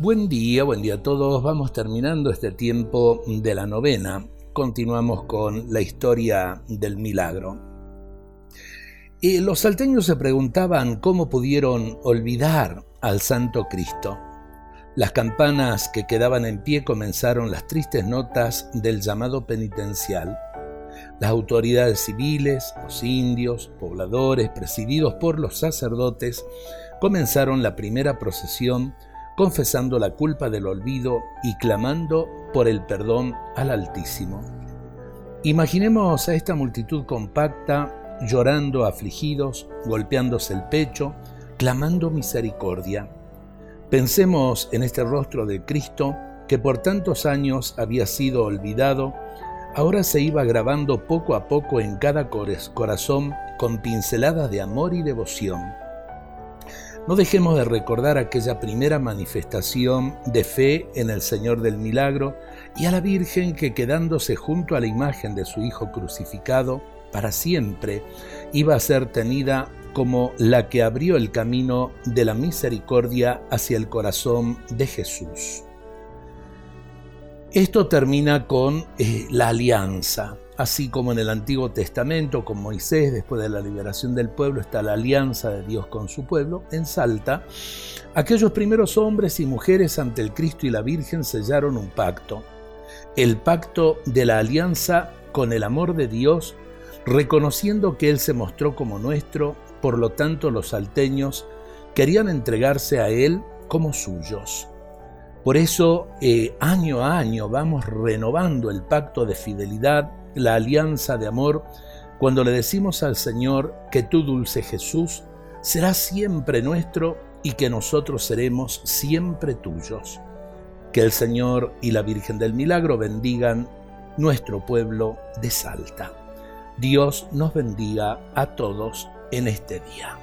Buen día, buen día a todos. Vamos terminando este tiempo de la novena. Continuamos con la historia del milagro. Y los salteños se preguntaban cómo pudieron olvidar al Santo Cristo. Las campanas que quedaban en pie comenzaron las tristes notas del llamado penitencial. Las autoridades civiles, los indios, pobladores, presididos por los sacerdotes, comenzaron la primera procesión confesando la culpa del olvido y clamando por el perdón al Altísimo. Imaginemos a esta multitud compacta llorando afligidos, golpeándose el pecho, clamando misericordia. Pensemos en este rostro de Cristo que por tantos años había sido olvidado, ahora se iba grabando poco a poco en cada corazón con pinceladas de amor y devoción. No dejemos de recordar aquella primera manifestación de fe en el Señor del Milagro y a la Virgen que quedándose junto a la imagen de su Hijo crucificado, para siempre iba a ser tenida como la que abrió el camino de la misericordia hacia el corazón de Jesús. Esto termina con eh, la alianza, así como en el Antiguo Testamento, con Moisés, después de la liberación del pueblo, está la alianza de Dios con su pueblo, en Salta, aquellos primeros hombres y mujeres ante el Cristo y la Virgen sellaron un pacto, el pacto de la alianza con el amor de Dios, reconociendo que Él se mostró como nuestro, por lo tanto los salteños querían entregarse a Él como suyos. Por eso, eh, año a año vamos renovando el pacto de fidelidad la alianza de amor cuando le decimos al Señor que tú, dulce Jesús, serás siempre nuestro y que nosotros seremos siempre tuyos. Que el Señor y la Virgen del Milagro bendigan nuestro pueblo de Salta. Dios nos bendiga a todos en este día.